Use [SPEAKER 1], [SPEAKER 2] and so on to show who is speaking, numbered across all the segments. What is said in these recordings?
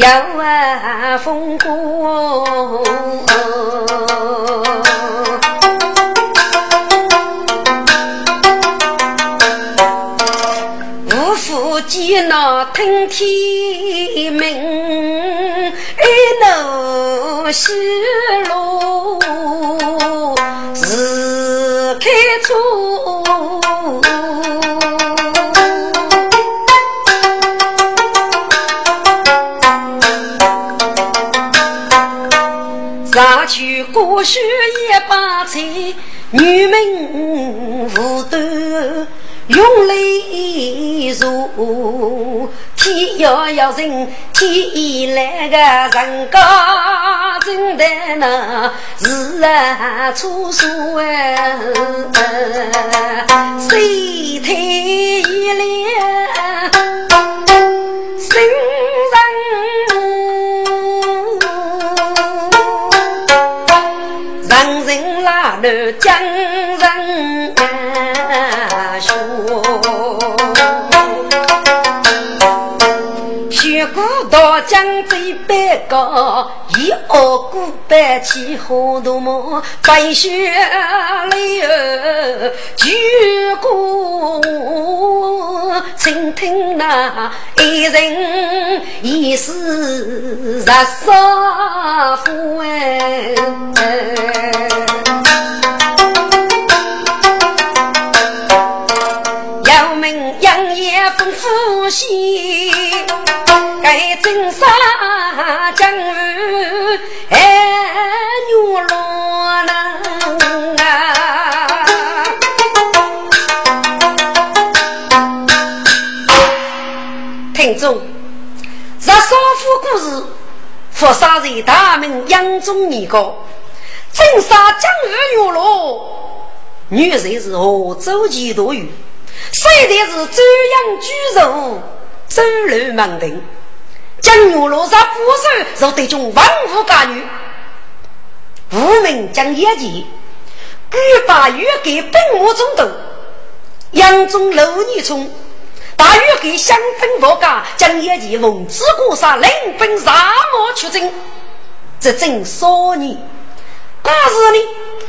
[SPEAKER 1] 有啊过。功封官那听天命二那神女民无端用泪如天要要人天来个人家真的那是啊粗俗啊，谁推一脸人拉了到。江水百高，一傲骨白起花多么？白雪泪儿举过，倾听那一人一世热杀夫哎。命杨业丰富些。该真杀江鱼哎牛罗能啊！听众，这少妇故事，佛杀人大名杨中一个，真杀江鱼牛罗，女人是何州几多鱼？虽然是周阳居肉，周楼门庭。将牛罗刹不守，若对中万物家女，无名将业绩，举把玉给本木中斗，杨中楼女冲，大玉给香粉佛家，将业绩奉旨过杀，领兵杀马出征，这正少年，故事呢，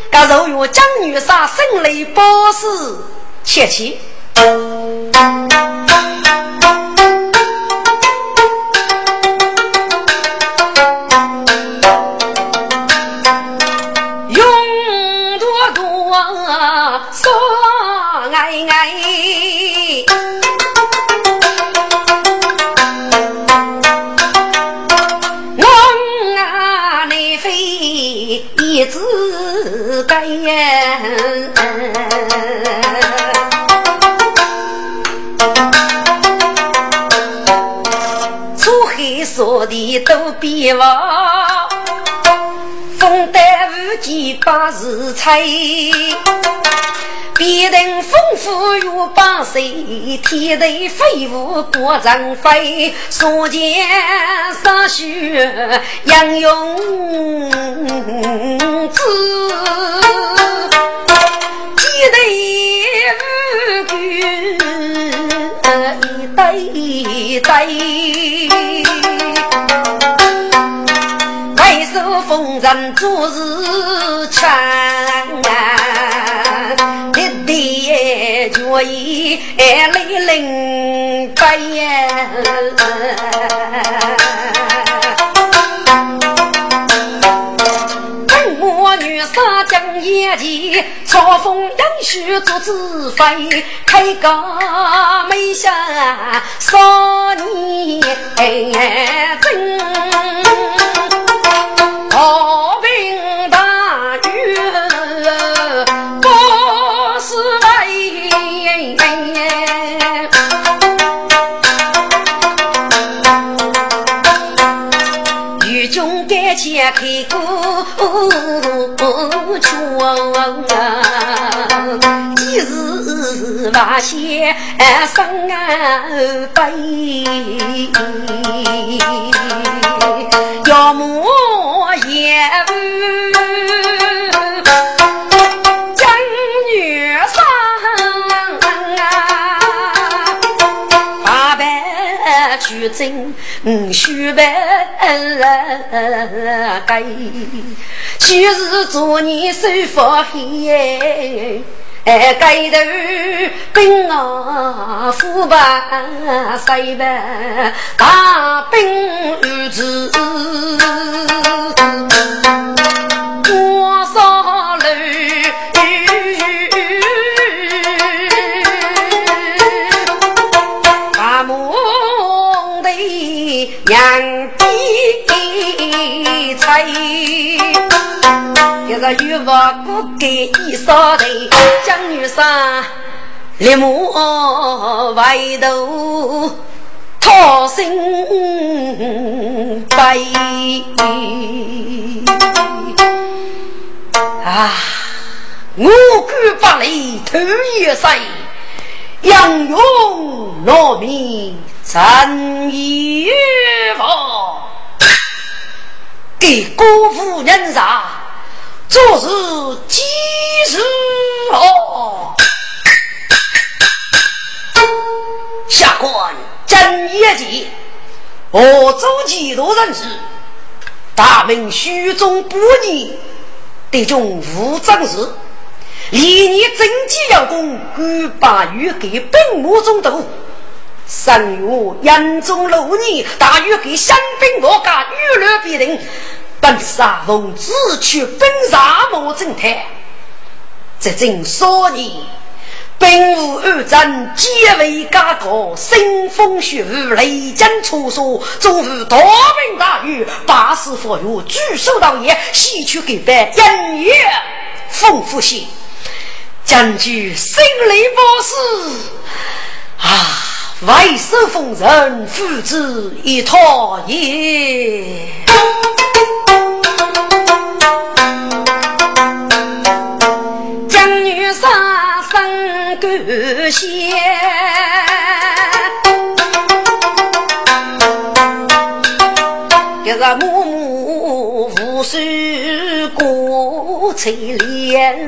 [SPEAKER 1] 该肉月将女杀，生雷暴死，切切。出黑说的都别忘，风带雨季把日彩。别人丰富如八岁，天地飞舞过张飞，所见洒雪杨勇子，几代武官一代一代，为首风尘做事强。我已泪淋白眼，本我女杀将也眼前，嘲讽杨须做子妃，开个没下少年真，前开过窗，一日发现生悲，要么也将百去征。五须白盖，去日做你手发黑，盖头兵啊虎把塞把大兵儿子。一个渔夫不给一扫头，江女士立马外头讨心悲啊！我敢把你头一塞，杨勇农民陈一房。给辜负人杀，做事几时哦？下官真业绩，我周几多人事，大明虚中不逆，得中无正事，离你政绩要功，敢把玉给本墓中斗。三月严中六年，大雨给山兵莫家雨落必定。本杀奉旨去奔杀莫正太，这正所年，兵无二战，皆为家国，腥风血雨，雷震出所，终无大兵大雨，八十佛月，举手道业，西去给白音乐丰富些，将军心里不死啊！为守封人，父子一托也。将女杀生感谢，这个母母无数过翠莲。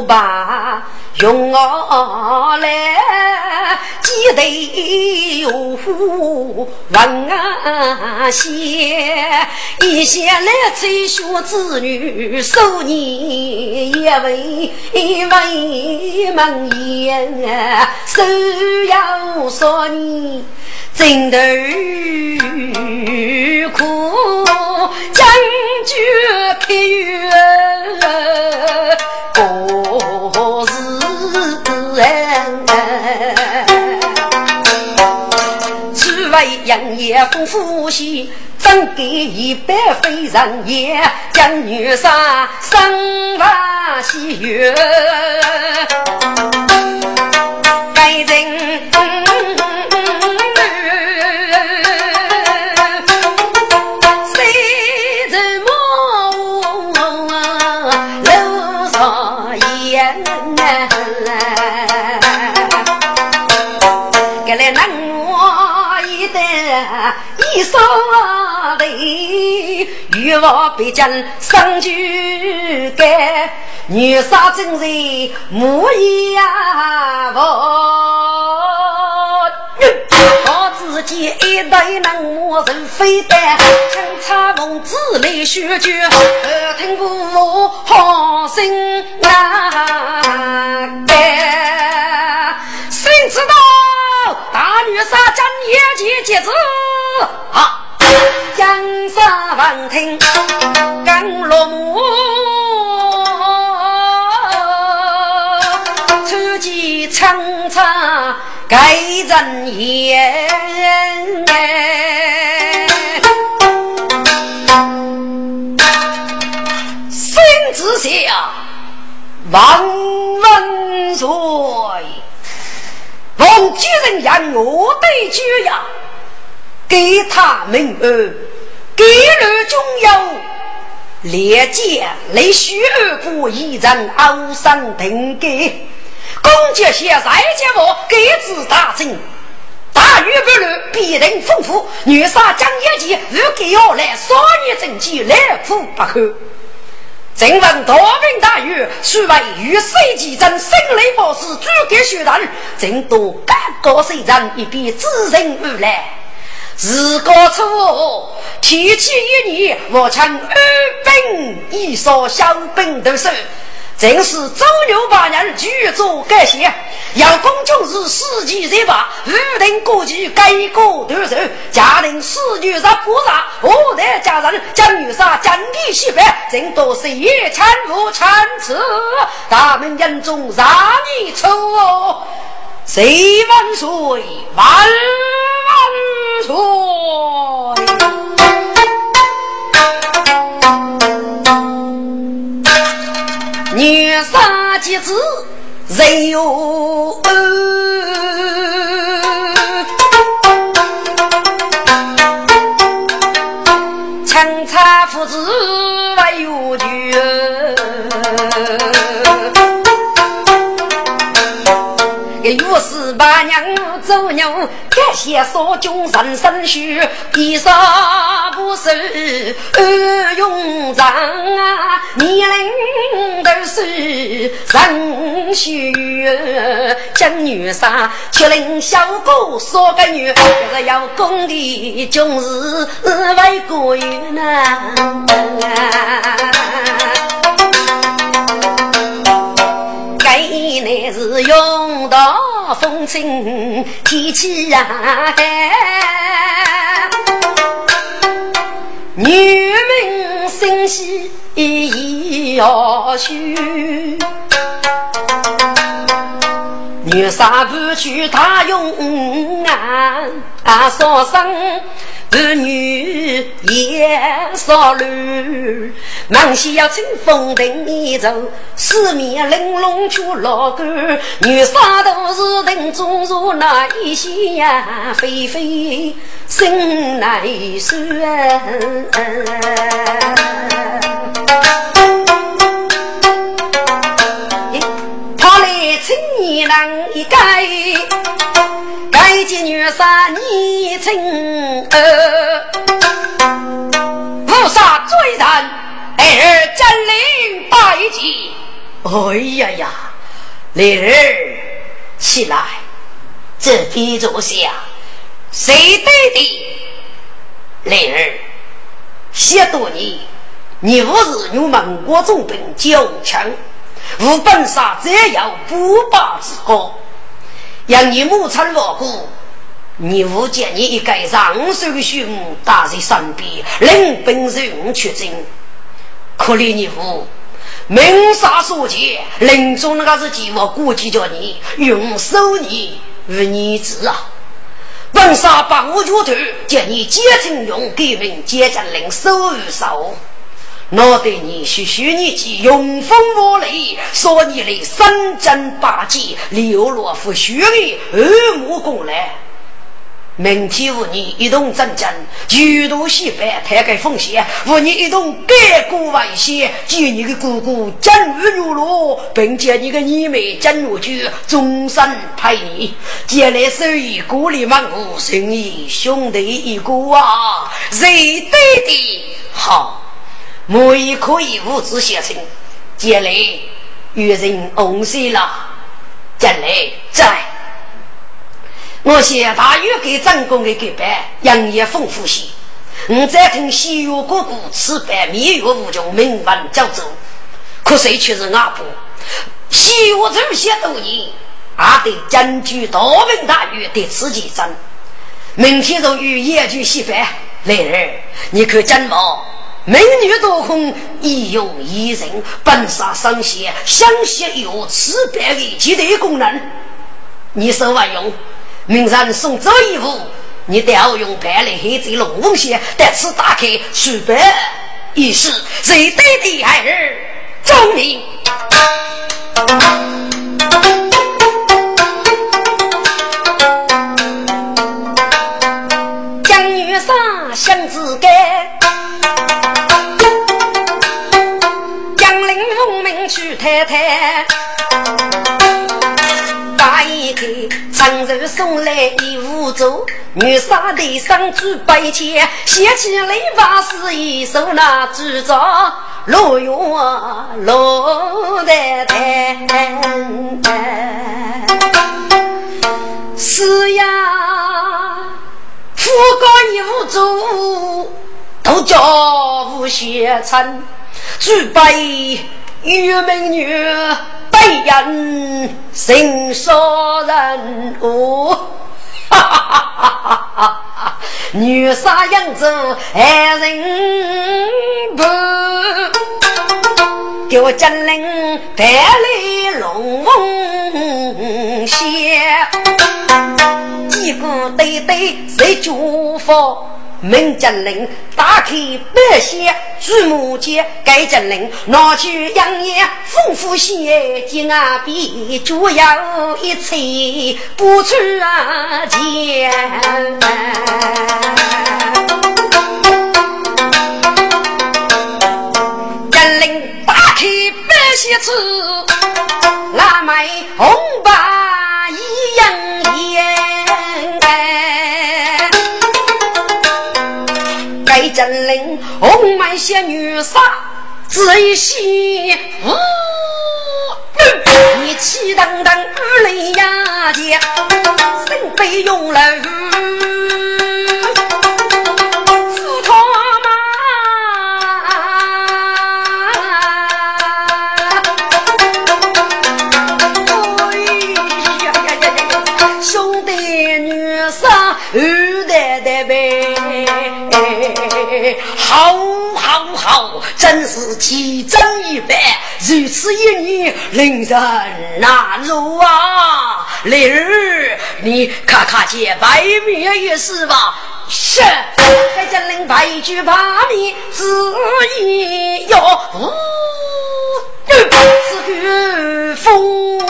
[SPEAKER 1] 把用我来，几代有福问啊些，一些来催学子女，受你一位为门言，手要说你真头苦，将军开元。过日哎，此为杨业夫夫妻，怎给一百非人也？将女杀生娃喜悦，欲望必将生举改，女杀真人母呀我，好自己一代能磨人非丹，清茶梦子来学句，耳听父好心啊改，谁知道大女杀将眼前结子。啊！江山闻听更落幕，出奇长长盖人烟。心之下万万岁，王举人言我对举呀。给他们儿，给了中有列见雷虚而不一人傲上定给，公爵现在见我给子大政，大雨不乱，必定丰富。女杀将业绩，如给要来，少年政绩来苦不可。正闻大兵大雨，虽为与谁击争，生雷暴士诸葛血战，正多各个谁人一笔自认而来。自个出，提起一年，我称二兵一扫小兵的手，正是周六八年举足改写。要公军是四季热罢，预定国旗改过断手，家令四女杀不杀，五代家人将女杀将地西北，正多是一千五千次，大门眼中让你抽哦。谁万岁万万岁！女杀几子人有恩，岳四八娘走牛，感谢少君人生许，一生不受二用长啊，年龄都是人许。今女杀却令小姑说个女，这要功的终日为国运呐。乃是用到风清天气呀，女民心喜意要许，女杀不去他用啊，啊说声。儿女也少乱，忙西要乘风等一走，四面玲珑出老干，女杀都是等中如那一些呀，飞飞生难算。他来请你郎一改。该见女杀你情儿，菩萨追人，儿真领拜祭。哎呀呀，灵儿起来，这边坐下，谁对的？灵儿，谢多你，你不是用蒙古重兵交枪，无本杀则有不报之功。让你母亲落过，你误见你一个上手兄打在身边，领兵人去征。可怜你父，命杀所见，临终那个是计划估计着你，用手你与你子啊！本杀把我脚头，见你结成用革命，接着领手与手。我对你是许你计用风我力，说你的三针八戟，流落赴血里耳目共来。明天和你一同征战，举头西北，抬开风险，和你一同改过外险，借你的哥哥江玉如罗，并且你的妹妹江如菊，终身陪你。借来手艺鼓励满屋，生意兄弟一个啊，谁对的好？我也可以物质写成，将来与人共事了。将来在，我先大约给张公的给办，营业丰富些。我再听西岳哥哥吃饭，蜜月无穷，名闻九州。可谁却是阿婆？西岳这些多年，阿得占据大名大誉的自己争。明天就与野猪戏饭，来人，你可真忙？美女多空，一用一人，本杀生血，香血有此百的绝对功能。你手万用，明人送走一步，你都要用白来黑这龙凤血，但此打开数百一时，谁对的孩儿忠明？
[SPEAKER 2] 江女上相自干。太太，大衣给长寿送来一壶酒，女杀的上举杯前，掀起雷把是一手拿竹杖，罗用啊罗太太，是呀，富高一壶酒，都叫无血成，举杯。玉美女被人心杀人哦，哈哈哈哈哈！女杀样子害人不？丢金陵带来龙凤仙，几个对对谁祝福？门将令打开白线，朱木剑盖将令拿去杨业丰富些，金啊比就要一切不出啊钱。将令打开白线子，拉买红八一样烟。真灵，红满仙女杀，只一戏，呜，你气腾腾二雷呀姐，身背用了。好，好，好，真是奇珍异宝。如此一女，令人难入啊！丽儿，你看看这白面也是吧？是，还将令白菊把面自意哟，是个风。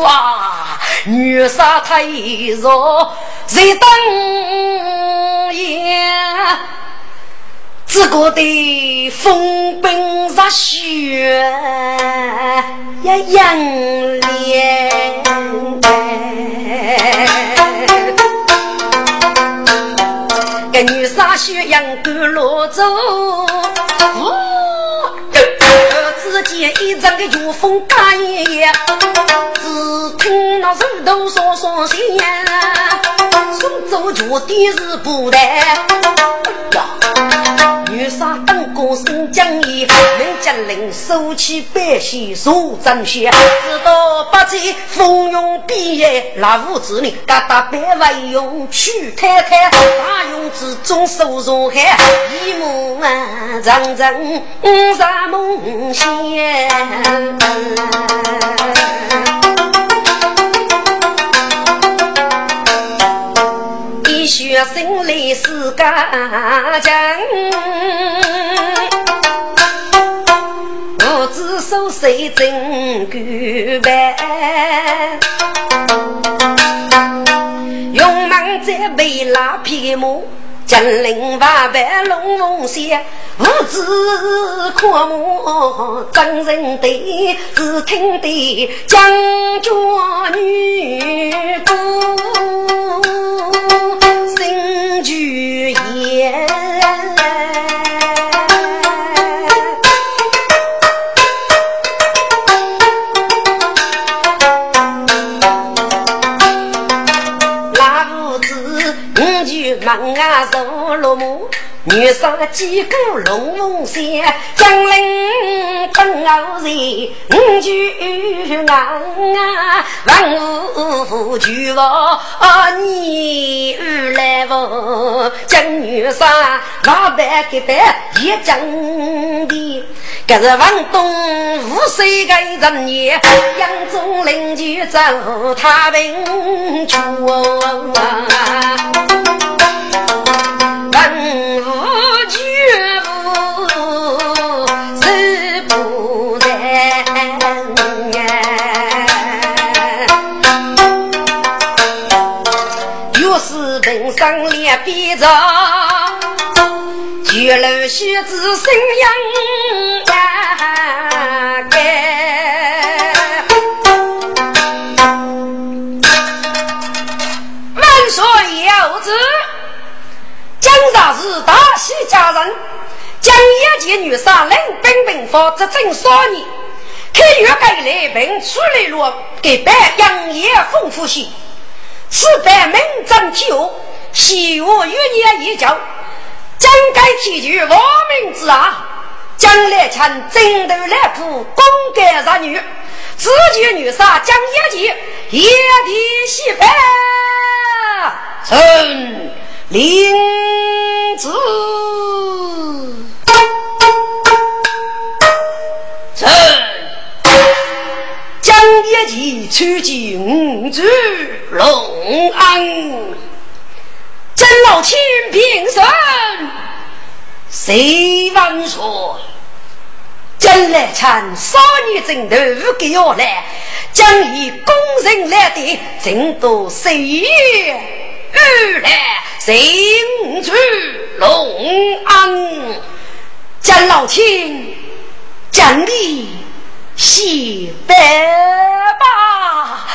[SPEAKER 2] 好啊，女杀太弱，谁当也？只觉得风冰热血也杨烈，个女杀血杨过罗走。只见一阵的秋风打叶叶，只听那石头嗦嗦响，送走脚的是布袋。女杀当歌声讲义，人家领收起百姓数正血，直到八戒蜂拥毕业，那五子呢？嘎达百万用去太太，大勇之中收入海，一梦啊，长长啥梦想？一学生来是家将，我只手谁真骨板，勇猛在背拉皮毛。金陵八百龙凤仙，五指阔目真人对，只听得将军。女歌声俱言。门啊，走了么，
[SPEAKER 1] 女杀几个龙凤山，江陵本傲人，五句难啊，万物俱亡，你来不？江女杀老板给办一张的，可是王东五岁个人也，杨宗邻就走太平去。文是平生两边长，绝楼学子生养万岁有旨。江上是大喜佳人，江一杰女杀领兵兵法执政少年，开月改来并处理路给办杨业丰富些，此办名正久，希望余年一交，将该提举亡命之啊！将来请征头来铺公干杀女，自己女杀江一杰一地西北，臣。林子，臣江一奇出京至龙安，真老千平生，谁万岁？将来参少年征头五个月来，将以功臣来的，争夺岁月而来。行去龙安，将老天将你洗白吧，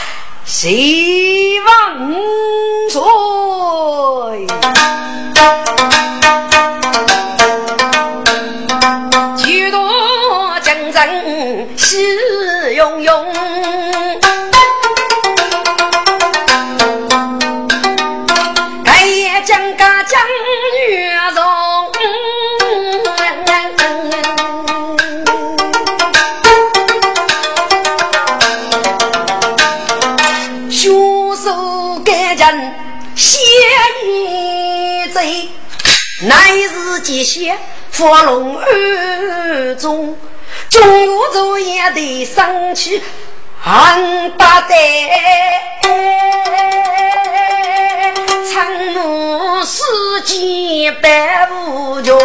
[SPEAKER 1] 希望岁。几多江神喜拥拥。贼，乃是吉祥福龙二中，中午昼夜得生气，很大胆，苍怒世间百无穷。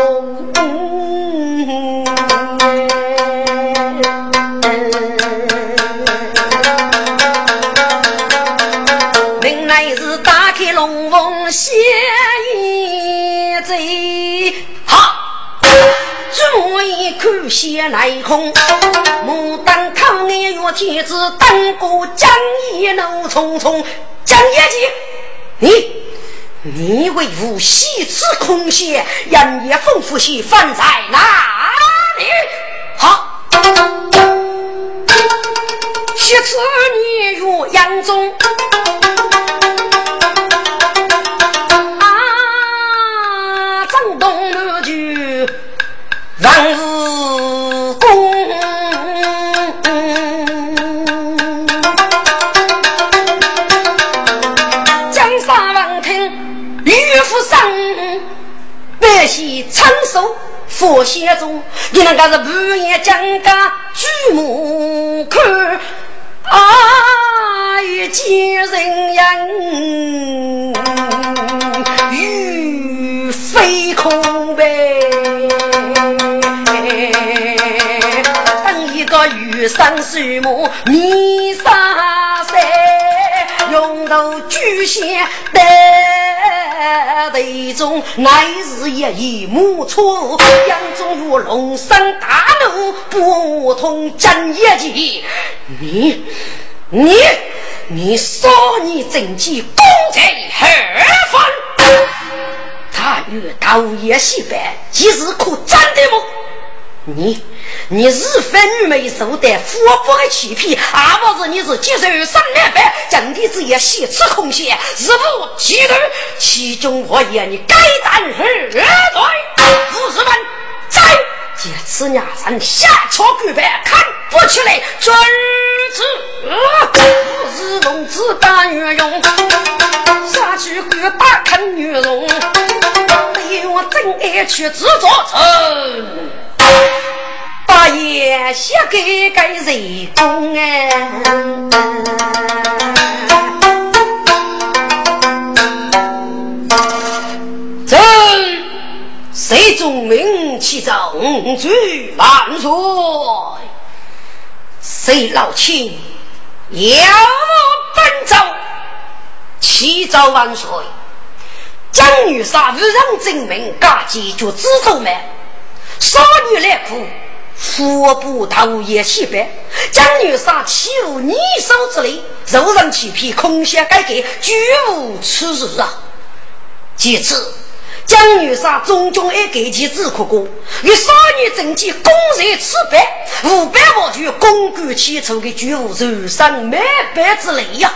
[SPEAKER 1] 龙凤仙一醉，好，注意看仙来空，牡丹康眼月天子，当过江一怒匆匆，江一姐，你你为吾戏此空闲，人也丰富些，放在哪里？好，戏此你若杨中。姓称颂佛仙中，你那个是不言讲家举目看，啊，一见人影，欲飞空呗。等一个玉山树木泥沙山，用头巨仙在队中，乃是一叶木错，杨宗如龙生大怒，不通真一计。你你你少年政绩功在何方？他与道爷戏班，其实可真的么？你，你是非女美受的富婆的欺骗，阿不是你是接受上两班，整体之也血吃空闲，是不嫉妒？其中我也你该担何罪？此伢人下朝跪拜，看不起来，君子不是龙子大女用，下去跪大看女容，对我真爱去自作成，把爷写给给人公哎。朕谁中名气正举万岁？谁老亲要本奏？启奏万岁！江女杀无人证明，家己就知头们，少女来哭，腹部头也西北。江女杀欺辱女手之类，肉人欺骗，空闲改革，绝无此事啊！其次。江女杀中军爱给其自苦过，与少女政绩公然此败，五百万军公干起初的巨无受伤满百之类呀。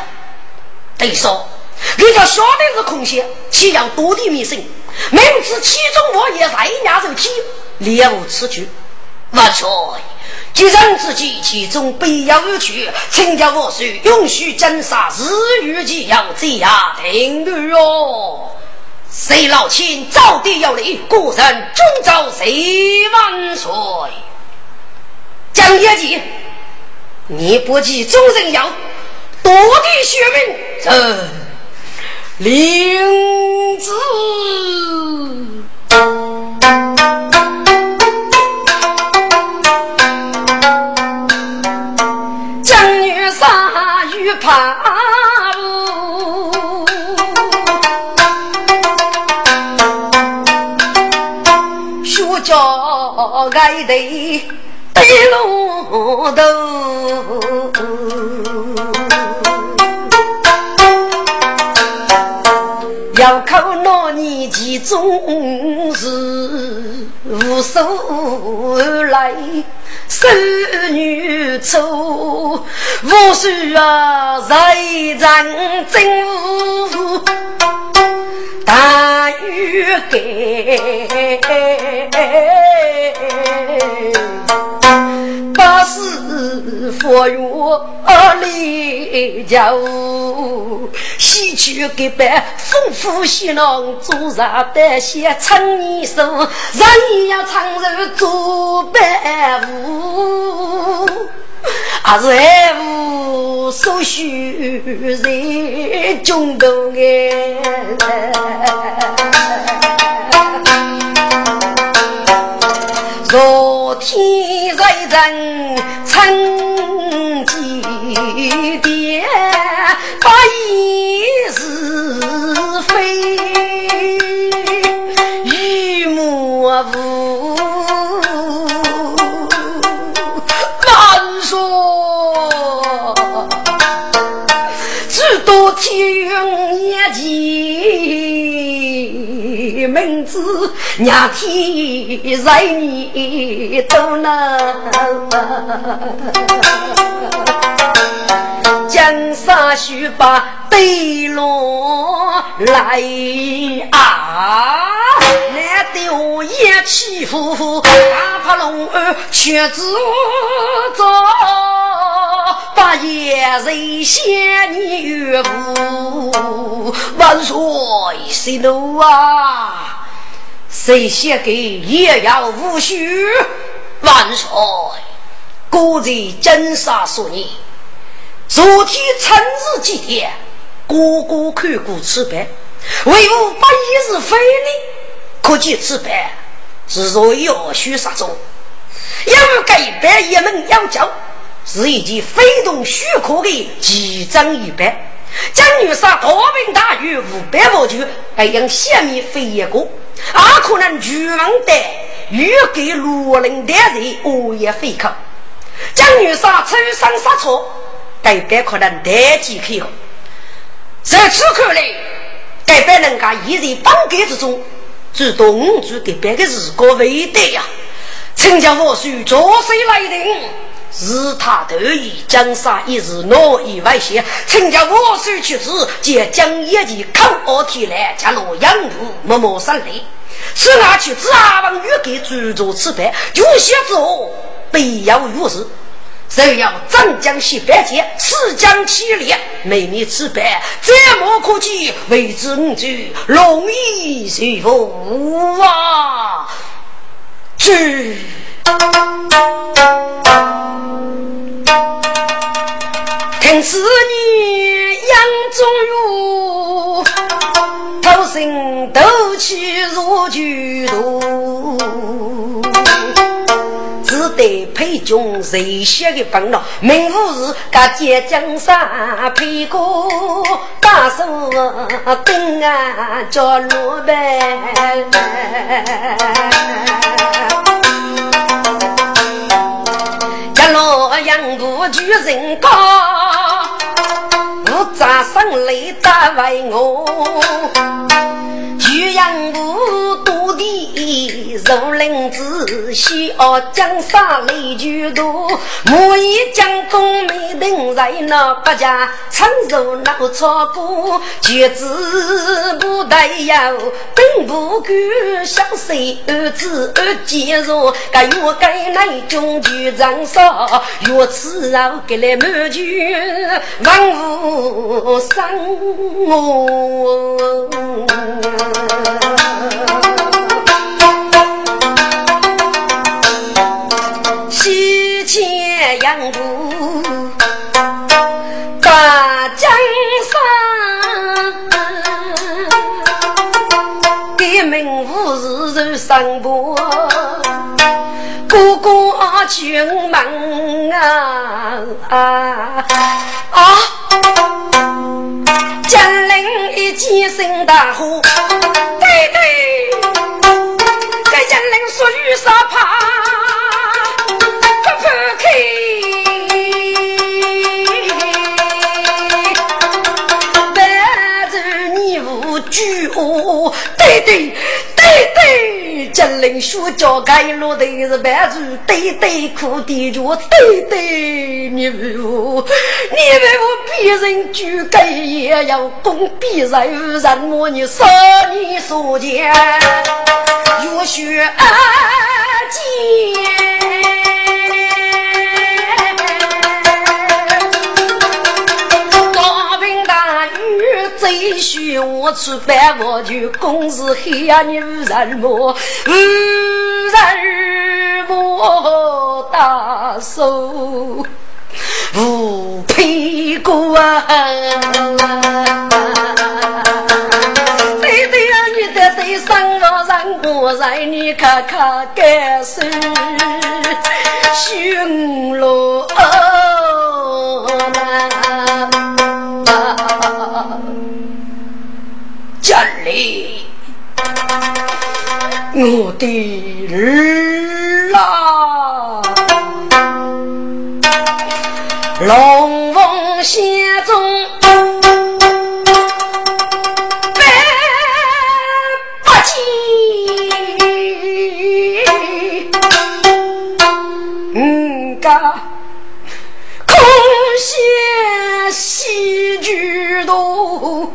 [SPEAKER 1] 对说，人家晓得是空闲，岂要多地迷信？明知其中我也在压受体，猎无此举。万岁！既然之计其中必要而去，请教我师允许斩杀日月计要这样停止哦。谁老亲早地有礼，故人终朝谁万岁？江业绩，你不计众人要，夺地血命，这领子。叫爱的白龙头，要靠那年纪总是无所来，守女处无须啊在人真。大雨给，八十佛月里家西去给办丰富喜郎做啥的些唱一首，人要唱首做伴舞。还是爱无所需在中东哎，天在人曾几点，不疑是非，与莫无。天眼前，名字娘天在你都能。江山须把对落来啊！难得我一起夫，大怕龙儿却自走。八爷人先你岳父，万岁息怒啊！谁写给也要无须？万岁，国在金沙数年，昨天春日祭天，哥哥看过此版，为吾八爷是非礼，可见此版是若要须杀中，因为该版一门要教。是一件非同许可的奇珍异宝。江女士大名大誉，五百万军，还用下面飞一个，也可能巨王的欲给罗林的人恶意飞口。江女士出生杀错，代表可能代际可用。在此看来，代表人家一人帮改之中，主动主给别个日过为对呀。请叫我叔做谁来定？是他得意，江山一日挪以外线，请叫我手去子，借江一的口傲天来，加罗阳武默默胜利。此外去只阿王欲给主做此番，有些之后必要如此。谁要张江西反间，四江起列，妹妹此番，怎么可及？为之五句容易随风啊！去。听此年杨宗儒，偷生斗气如巨毒。只得配军热血的风浪，名副是个接江山，配个大手兵啊叫罗班。扬步举人高，我扎上来打为我，举扬步多地如林子，西傲江山雷巨多，莫以将功没等在那百家，常受那个错过，绝子不带有，并不敢相随儿子儿接若，该我该来中举长沙。若此后给来满军，万物生我。西迁阳谷，大江山，革命无日日上坡。哥哥进门啊啊啊！江陵一起生大火，说雨沙怕，不不开，白日你无惧哦，对对对对。金陵书教开路的是白族，对对苦的脚，对对你为我，你为我别人举盖也要攻，别人人么你杀你所见，热血溅。最需我吃饭，我就公事黑呀，你无人么？无人么？大手无屁股啊！我让你看看感受，寻路。这里，我的儿啊，龙凤仙中嗯个空闲喜剧多。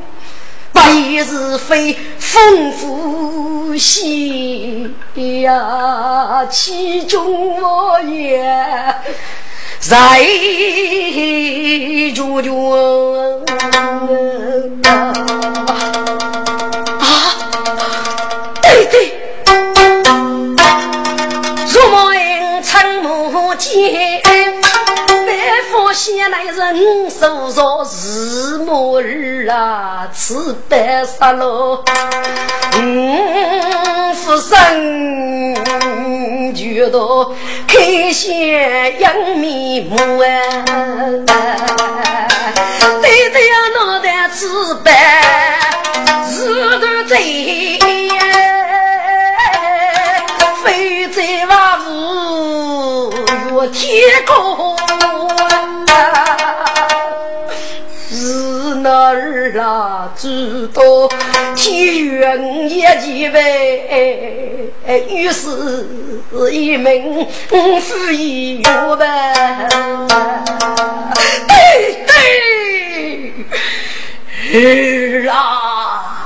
[SPEAKER 1] 百是非，丰富些呀，其中我也在住住木间。先来人手着日暮日啊，此白杀喽，嗯，福生就到开先杨面目啊，对对呀，脑袋此白日头在，屋越天高。那儿啊，知道天缘也几位，于是一门夫一月呗。对对，儿啊，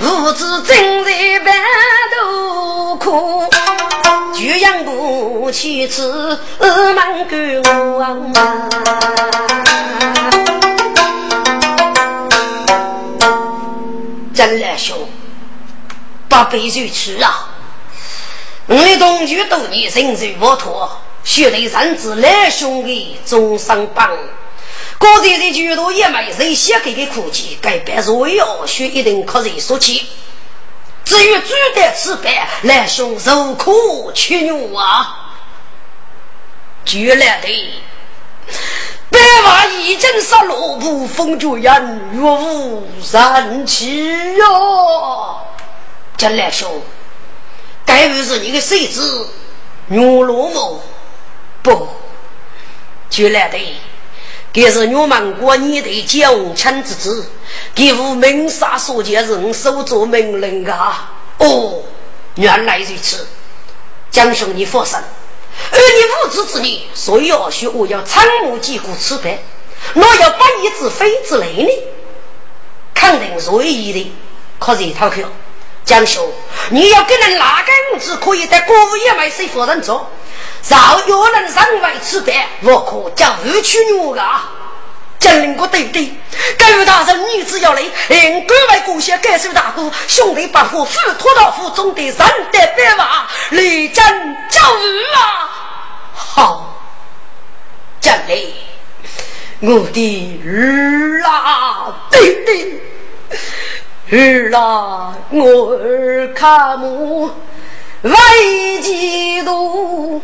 [SPEAKER 1] 父子真我妻子满给我。真来兄，八辈如此啊！我的同学都你人如沃托，学得三字来兄的终生帮。刚才这句多也没人写给个苦记，该办若要学一定可人说起。至于煮的吃饭，来兄受苦屈辱啊！绝来的白马一阵杀落，不风绝人若无三七哟。这来兄，该不是你的谁子牛罗某？不，绝来的。也是我们国你的将臣之子，给吾明杀所见人手做命令啊！哦，原来如此，江兄你放心，而你无知之女，所以要学我要参谋几股吃饭，若要不义之非之类呢？肯定是唯一的，可是他可江兄，你要跟人哪个物质可以在国务院买水夫人做？饶有人上外吃饭，我可叫无屈辱啊！将领，我对对，该位大人，女子要来，应各位姑些感受大哥，兄弟把火斧拖到府中的三代白马，立正教育啊！好，将领，我的儿啦，对对，儿啦，我儿卡母为嫉妒。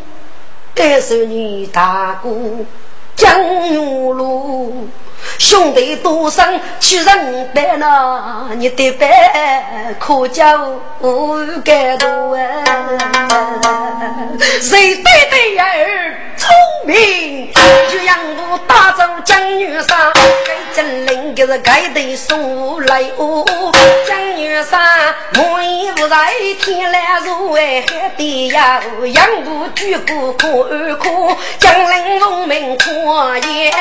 [SPEAKER 1] 感受你大哥江永路，兄弟多生去人白呐，你的白可叫感动啊！谁对对儿聪明，就让我打走江女山，该真灵就是该得送来哦。江女山莫一不在，天来如海海底呀，杨步举步可二可，江陵农民可也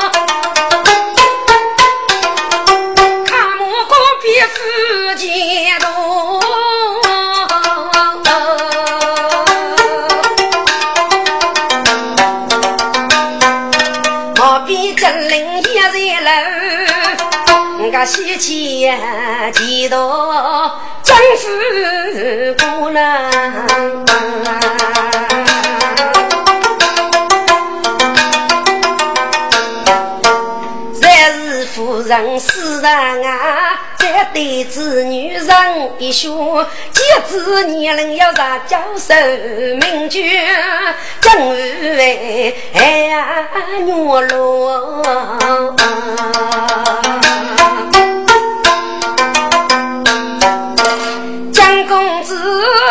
[SPEAKER 1] 多。别夫见多，我比真灵一人楼，我喜气几多真是姑娘。人死人啊，再对子女人一说，几子年龄要上教授名句，正为哎呀女罗。江公子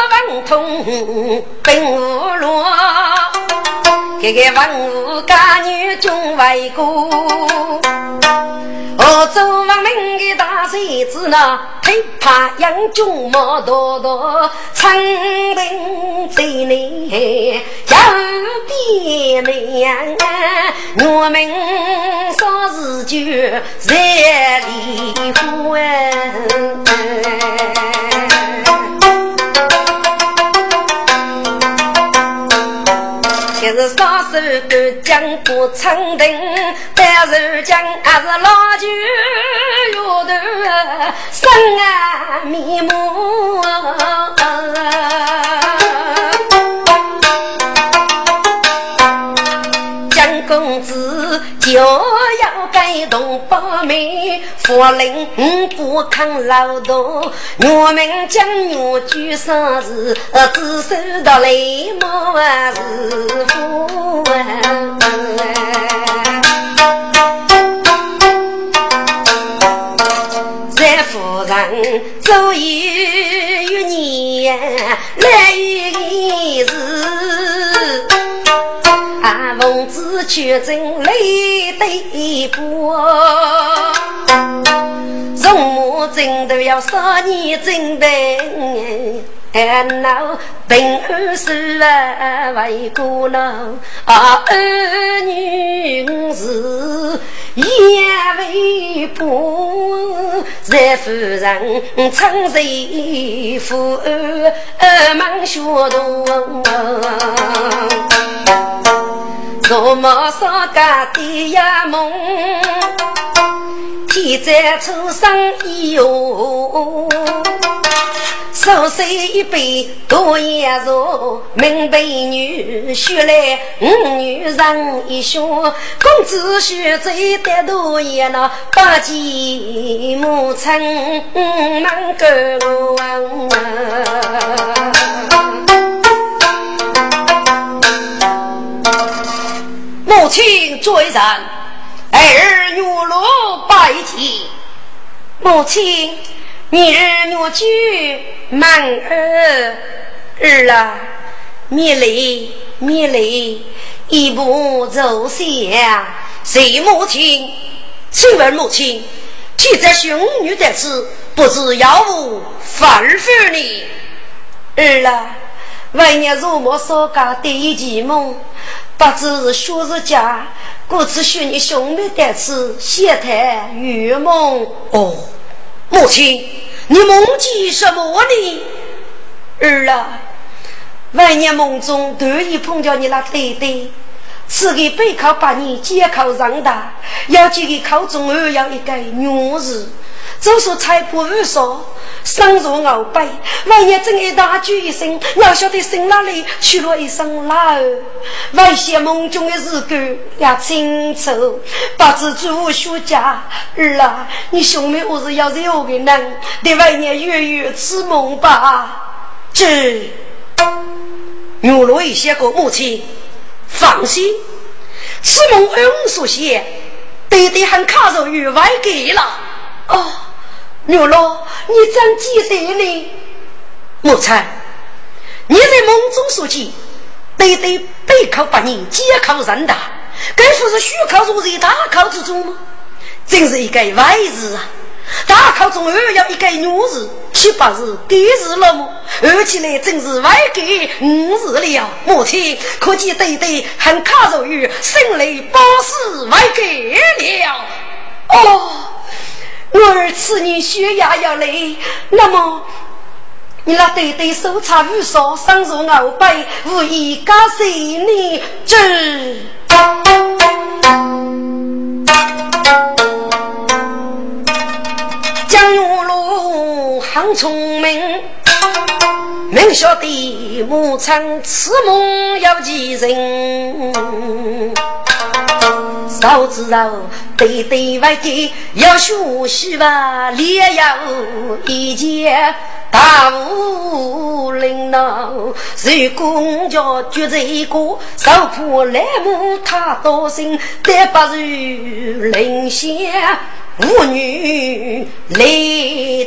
[SPEAKER 1] 文通并无罗，这个文武家女中为过。我做亡命的大孙子呢，害怕杨军毛多多，长兵在内，叫边门，我们说是就在离婚。是杀手都将不成定，但是将还是老酒摇头，生啊面目。江公子就要改动八面，佛令不抗劳动，我们将我举生日，只收到雷毛师傅。在夫人走一年来一日。啊，奉旨取真累得不？容母真都要杀你真的，
[SPEAKER 2] 俺老平安是为过老，啊儿女是也为不，在夫人称谁父儿忙学读，做么少家的呀梦，天在初生以后。手一杯多颜茶，名杯女婿来五女人一双，公子婿最得多也那八姐母亲满个
[SPEAKER 1] 母亲追人，儿女落拜祭，
[SPEAKER 2] 母亲。明日我举满儿儿啊，灭泪灭泪，一步走下。
[SPEAKER 1] 谁母亲？请问母亲，替在兄女在此，不知要无吩咐你？
[SPEAKER 2] 儿啊，为年如梦所讲第一计梦，不知学是家，故此许你兄妹在此，闲谈圆梦。
[SPEAKER 1] 哦，母亲。你梦见什么呢？
[SPEAKER 2] 儿啊，万年梦中突然碰见你那弟弟，赐给背靠把你监考长大，要记给靠中二要一个女子。就说财帛无少，生如鳌背。万年正一大举一声，要晓得生哪里去了一声老儿。万些梦中的日子也清楚，不知朱学家儿啊，你兄妹何是要有个人？得万年月月此梦吧？
[SPEAKER 1] 这牛罗一些个母亲，放心，此梦恩所写，爹爹还卡着于外给了。
[SPEAKER 2] 哦。牛老，你怎记得呢？
[SPEAKER 1] 母亲，你在梦中所见，对对背靠八年，肩靠人大，该说是虚靠入在大靠之中吗？真是一个歪日啊！大考中二要一个女日，岂不是第日了吗？而且呢，真是外给五日了。母亲，可见对对很卡入于生来八死歪给了。
[SPEAKER 2] 哦。我儿此年血压要来，那么你那对对手差无少，生如鳌背，无意加谁你知？
[SPEAKER 1] 江月路很聪明，明晓得母亲此梦要记人。早知道对对外给要学习吧，连要一件大武领导。如果家就这一个，手破来木他多心，但不如领先。妇女来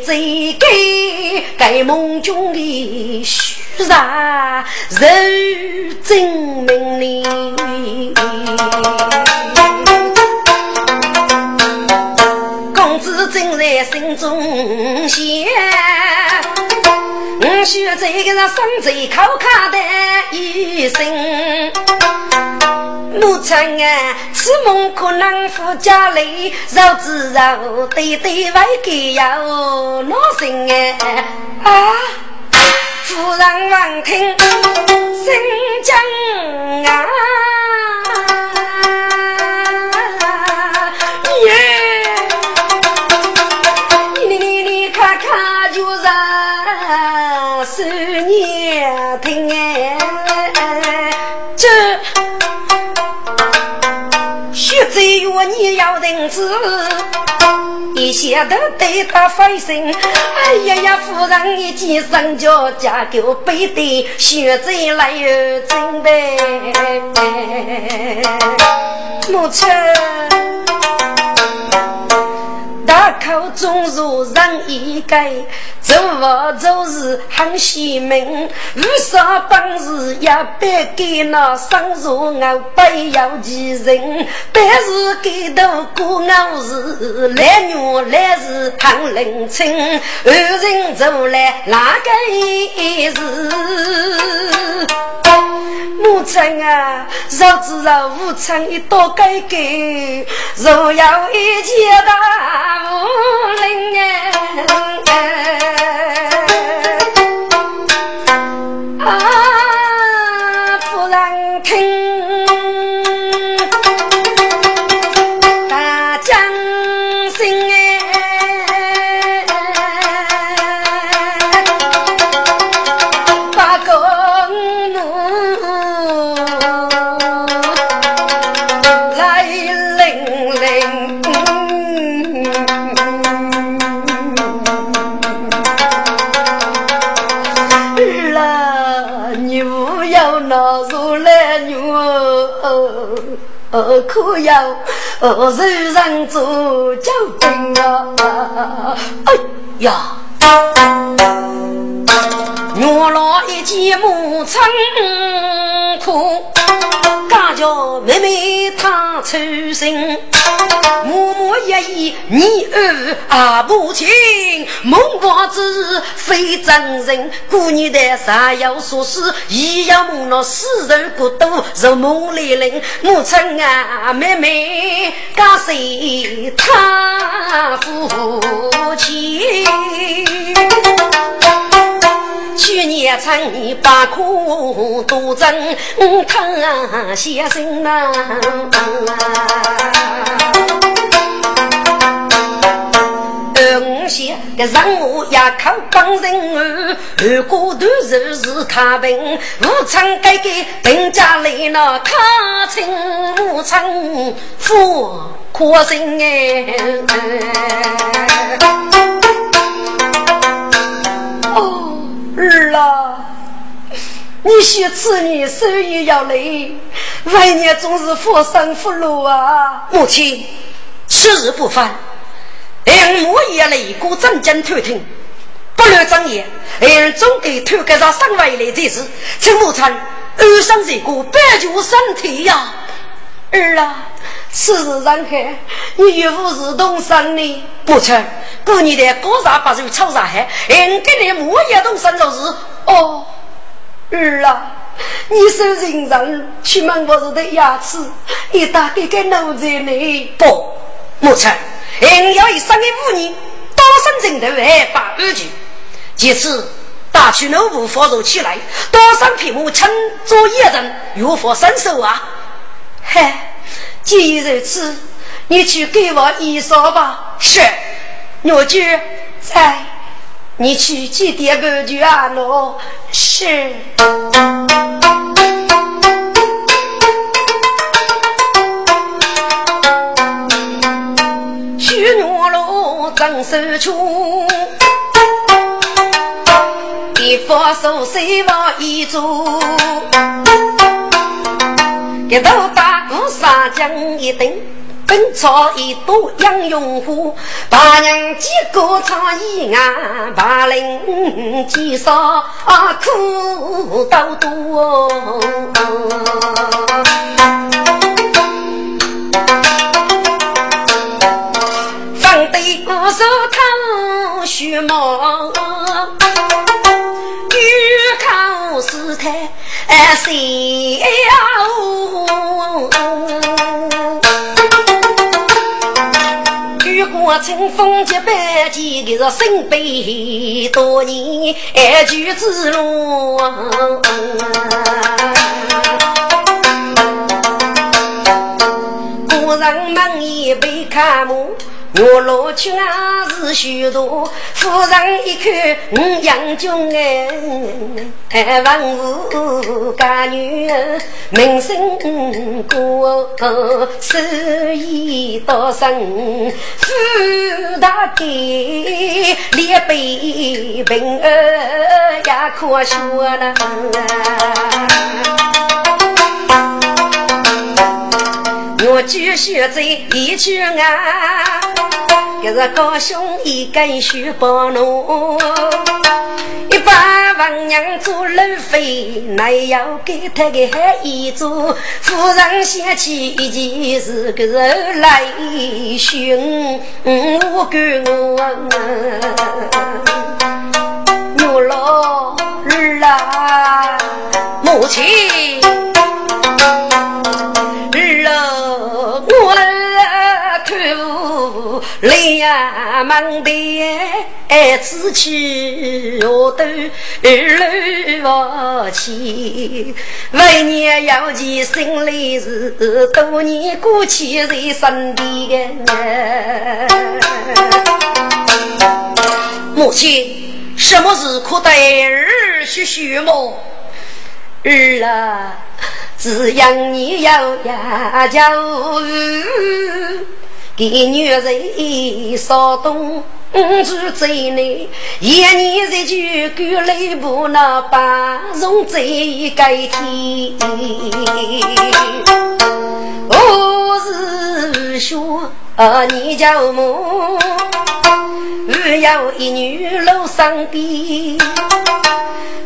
[SPEAKER 1] 追赶，该梦中的虚然如真命令。公子正在心中想，我需这个人生最可靠的一生。母亲啊，此梦可能夫家里，绕子绕对对外给要老心哎啊！夫人闻听心惊啊！岁月你要人知，一想到对他费心，哎呀呀！夫人一见生就嫁给背的，学在来有准备。母亲，大口中如人一改，做佛做事很贤明，无啥本事也别给那生如我不要其人，但是给到过我是来女来是很冷清，二人走来哪个意思？母亲啊，若知道无常一多改革，若要一切大无灵哎，可要何人做救兵啊！哎呀，我老一见母亲哭。叫妹妹她出生，默默一言，你儿啊不亲，孟婆子非真人，姑娘的啥要说是，一要梦那死人骨头如梦里人，母亲啊妹妹，感谢他父亲。去年春把苦多挣，他先生呐。二些个任务也靠帮人儿，二哥都是是他病，无常改革定家来了，他请无常富可心哎。儿啦，你许子女手艺要累，晚年总是佛生福禄啊！
[SPEAKER 2] 母亲，此日不凡，俺母也来过正经偷听，不留正言，俺总给偷给他上外来这事，请母亲安生这个保住身体呀！
[SPEAKER 1] 儿啊，此事人海，你岳父是东生的，
[SPEAKER 2] 不成。过年的高啥八寿超啥海，俺给你母也动身做事。
[SPEAKER 1] 哦，儿啊，你是人上去问我是的牙齿，一大给给奴才呢？
[SPEAKER 2] 不，母亲，俺要一生的五年，多生人头还把二句。其次，大区农户发作起来，多生皮母亲做一人，如何伸手啊？
[SPEAKER 1] 嗨，既如此，你去给我衣裳吧。
[SPEAKER 2] 是。
[SPEAKER 1] 我去，在，你去几点个去啊？喏，是。
[SPEAKER 2] 去牛路正手出，一方手谁往一做？一头大鼓上将一顶。本草一朵养用户，八娘几个唱一啊，八零几少苦都多。放对五手头须毛，我乘风结百几个是身背多年安居之路，古人梦一杯看幕。我老亲啊是许多，夫人一看我杨军哎，文武家女名声过，手艺多深，富大地，列辈平儿也可说了。我继续在一群啊。
[SPEAKER 1] 一是高兄一根须帮侬，一把王娘做路费，乃要给他个孩一做。夫人想起一件事，个是来寻我跟我，我老儿啊，母亲。两门的子妻我都二老夫妻，为年要钱心里是多年过去在身边。母亲，什么事可待儿婿婿么？儿啊，只养你要呀家给女人骚动住在内，一年一句狗来不那把容在改天。我是说你叫么？我有一女楼上边。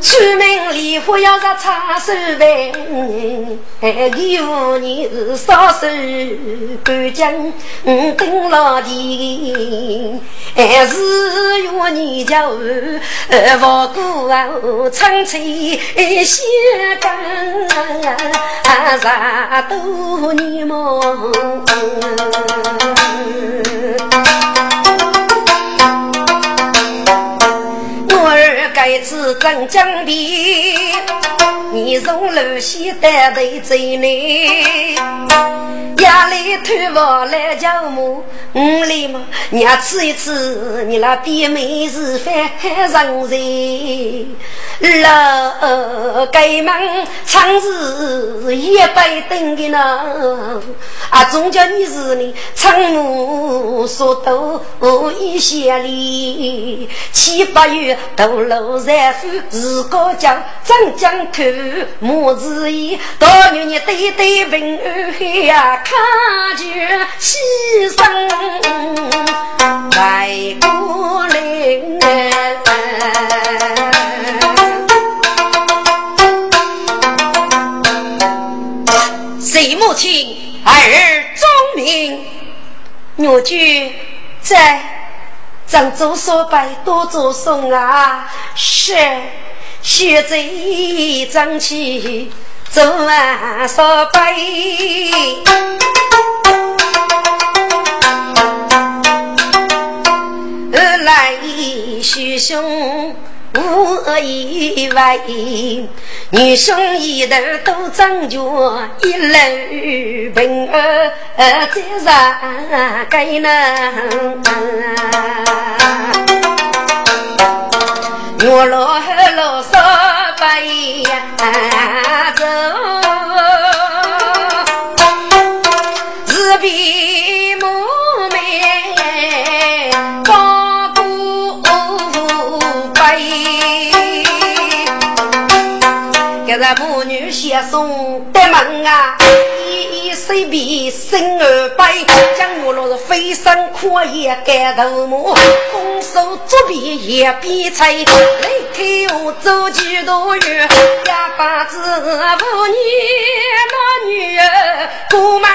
[SPEAKER 1] 出门礼服要着擦手呗，礼服你是少手干净，等老弟，还是要你叫我过啊，唱起些歌，啥都你我儿。该次镇江边，你从路西带队走呢，压里头发来叫母，五里嘛，娘吃一吃，你那边妹是饭人人。老盖门长是一百吨的呢，啊，总叫你是你长母说多一些哩，七八月都落在府，自个叫张江口母子意，大女你对对问安呀，看就牺牲来过来。谁母亲儿忠明，女婿在郑州所拜多做送啊，是学在张起做啊所拜，而来徐兄。无意外，女兄一头都长脚，一路平儿在上街呢。我老汉老少白走，自比母妹高这母女相送的门啊，一一随便生儿百，将我落飞身阔叶盖头目，空手作笔也比才，离开我走几多远，哑巴子妇女那女儿过门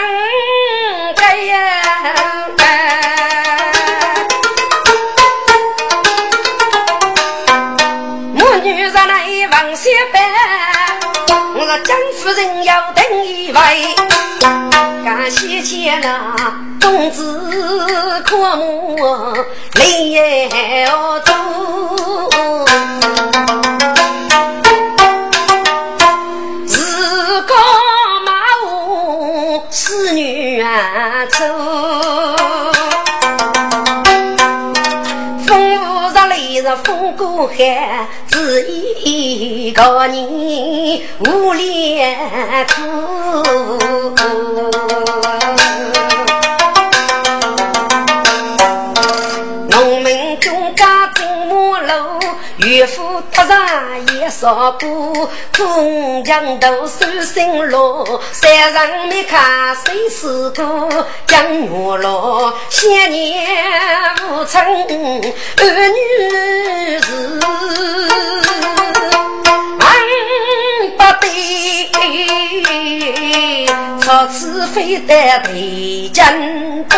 [SPEAKER 1] 开呀。女人来王小白，我江夫人要等一位，感谢谢那公子阔母来做，自个马武侍女啊走。风过海，只一个人无脸哭。岳父他上也少过，工匠都手心落，山上没看谁是个江月落，千年无成儿女子，俺不对，朝此非得陪江都。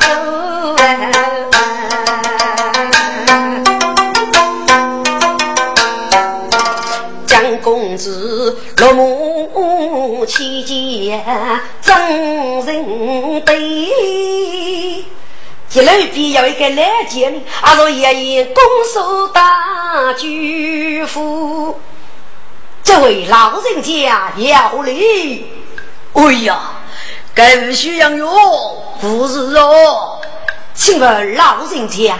[SPEAKER 1] 人对，这路边有一个来见，阿说爷爷拱手大举夫，这位老人家要礼，
[SPEAKER 2] 哎呀！该不需要哟，不是哦，
[SPEAKER 1] 请问老人家，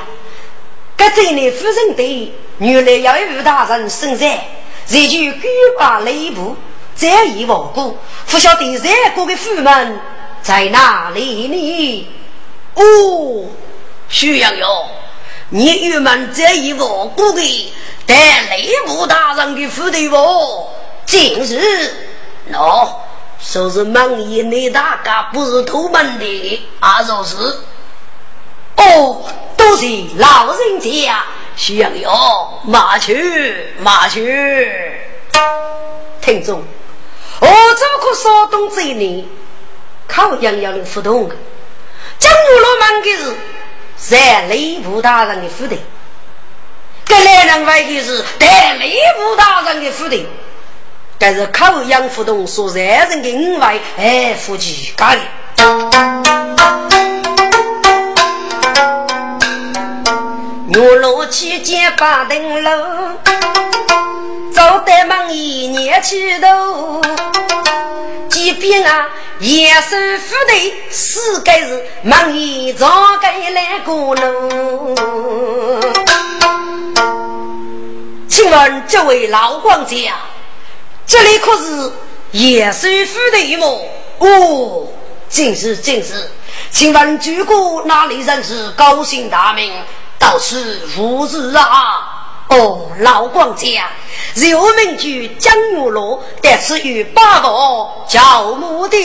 [SPEAKER 1] 该这里夫人的原来要与大人生在，这就举把内部，再一亡故，不晓得这个的夫门在哪里呢？
[SPEAKER 2] 哦，徐阳哟，你与们这一亡故的带内部大人的府的不？
[SPEAKER 1] 今日
[SPEAKER 2] 喏。说是忙爷你大家不是偷门的，啊，说是
[SPEAKER 1] 哦，都是老人家，
[SPEAKER 2] 需要哟，马去马去。
[SPEAKER 1] 听众，我这个少东这一年，靠洋洋的互动的，江湖罗忙的是在内部大人的府的，跟来人外的是在内部大人的府的。但是口养互动所让人的五外哎夫妻家的。月落期间八灯楼，早得忙一年起头。即便啊严守府的四个是忙一早该来过路。请问这位老管家？这里可是叶首府的一幕哦，正是正是，请问举国哪里人是高姓大名？倒是如此啊！哦，老管家，有名句江月落，但是与八宝叫母的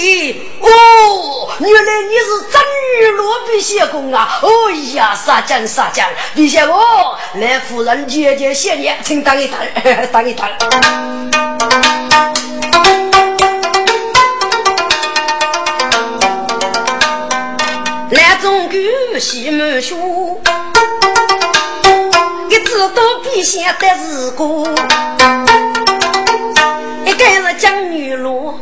[SPEAKER 1] 哦，原来你是真玉落笔写工啊！哦呀，杀将杀将，陛下我来夫人姐姐谢你，请当一谈，当一谈。来中举西门兄。一知道陛下的事故，一个是江女罗，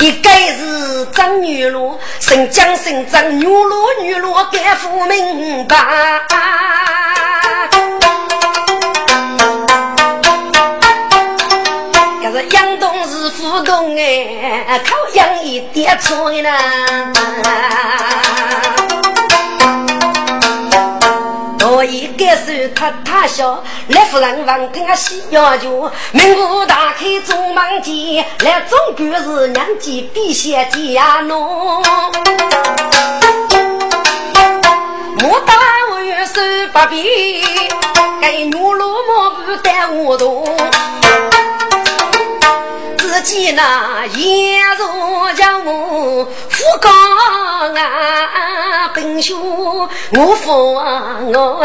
[SPEAKER 1] 一个是张女罗，生江生张女罗女罗该不明白。可是杨东是副东哎，靠杨一点错呢。我一个手他他笑，来夫人王听啊喜要求，门户大开中忙间，来总管是娘家陛下家奴。牡丹我月手不便，该女罗莫不耽误动。自己那颜如将我富高啊，本兄我父我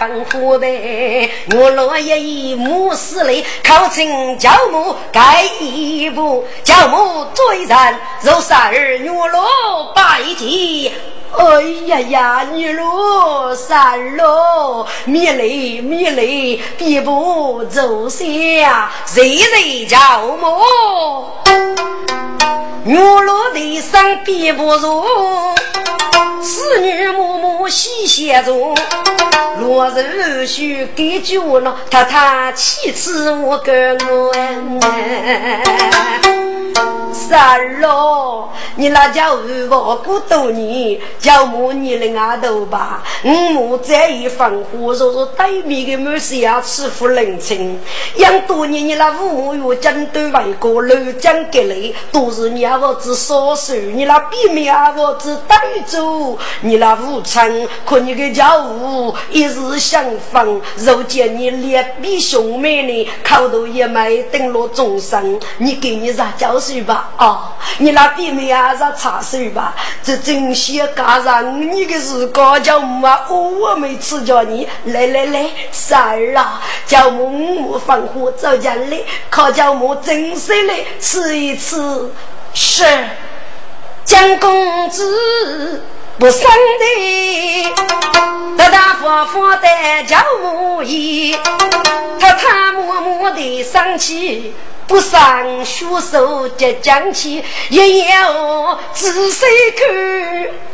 [SPEAKER 1] 吩咐呗，我老爷以母死来，靠亲教母盖一步，教母追人如三儿女罗拜见。哎呀呀，女路三路，米雷米雷，比不走下，谁谁叫么？女路的上别不如，侍女默默细写中，若是许给酒了，他他气死我个我。三儿喽，你那叫二房过多年，叫母你的丫头吧。五母在一放火，说说对面的母是要欺负人情。养多年你那父母又针对外国楼江给来，都是你阿婆子少手，你那避免阿婆子带走。你那父亲可你个家务一日相逢，如今你脸比熊妹呢，口头也没等落终生，你给你啥教授吧？哦，你那弟妹啊，啥茶水吧？这真些赶上你的时光，叫母啊，我没吃叫你来来来，三儿啊，叫母母放火走家来，靠叫母真实来吃一吃。
[SPEAKER 2] 是，江公子不生的，大大方方的叫无义，他他默默的生气，不上学手接将起，一言我仔细看，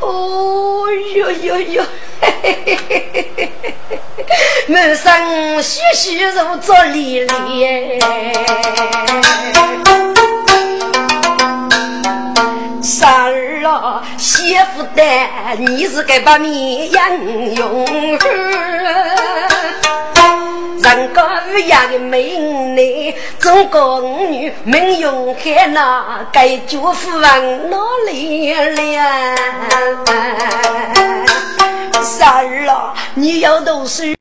[SPEAKER 2] 哦哟哟哟，嘿嘿嘿嘿嘿嘿嘿，满身鲜血如做里里。三儿啊，媳妇的，你是该把面养用。人家五养的美女，中国女名用海那该祝福往哪里了？三儿。啊，你要读书。